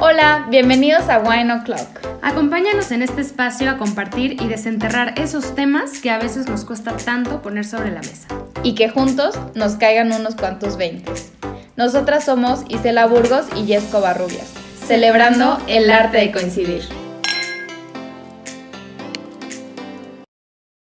Hola, bienvenidos a Wine O'Clock. Acompáñanos en este espacio a compartir y desenterrar esos temas que a veces nos cuesta tanto poner sobre la mesa. Y que juntos nos caigan unos cuantos veintes. Nosotras somos Isela Burgos y Jessica Barrubias, celebrando el arte de coincidir.